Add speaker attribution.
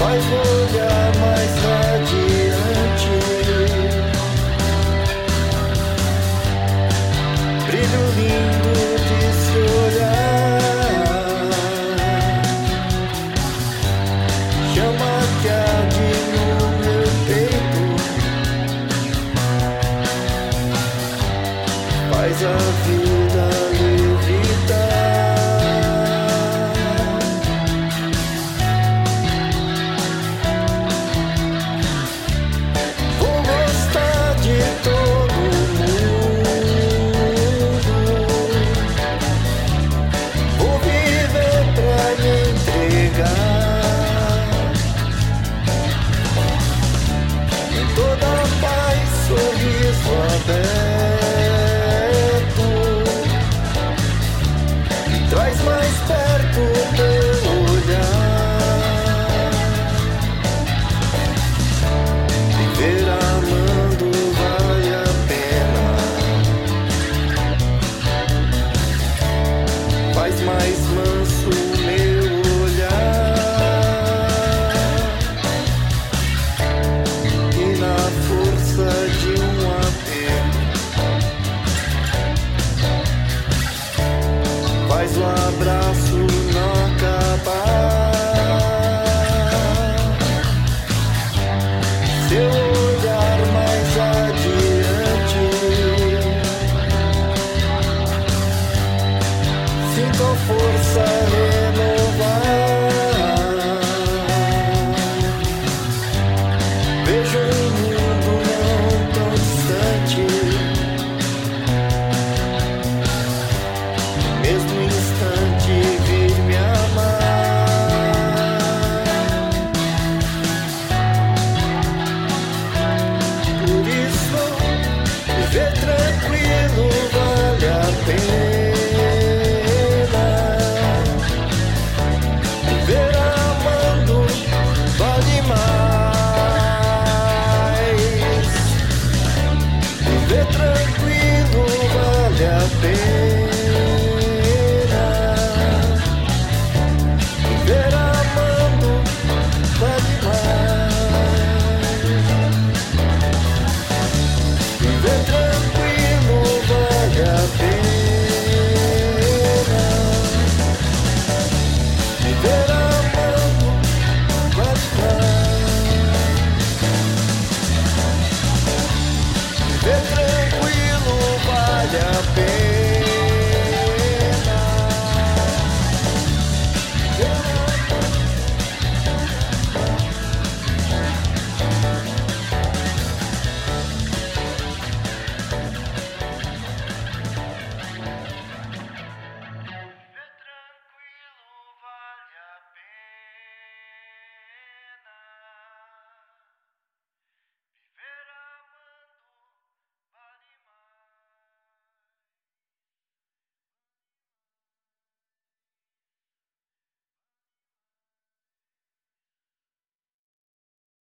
Speaker 1: Mas olhar mais radiante, Brilho lindo de se. Chama que arde no meu peito. Faz a vida. mais, mais perto. tranquilo vale a pena.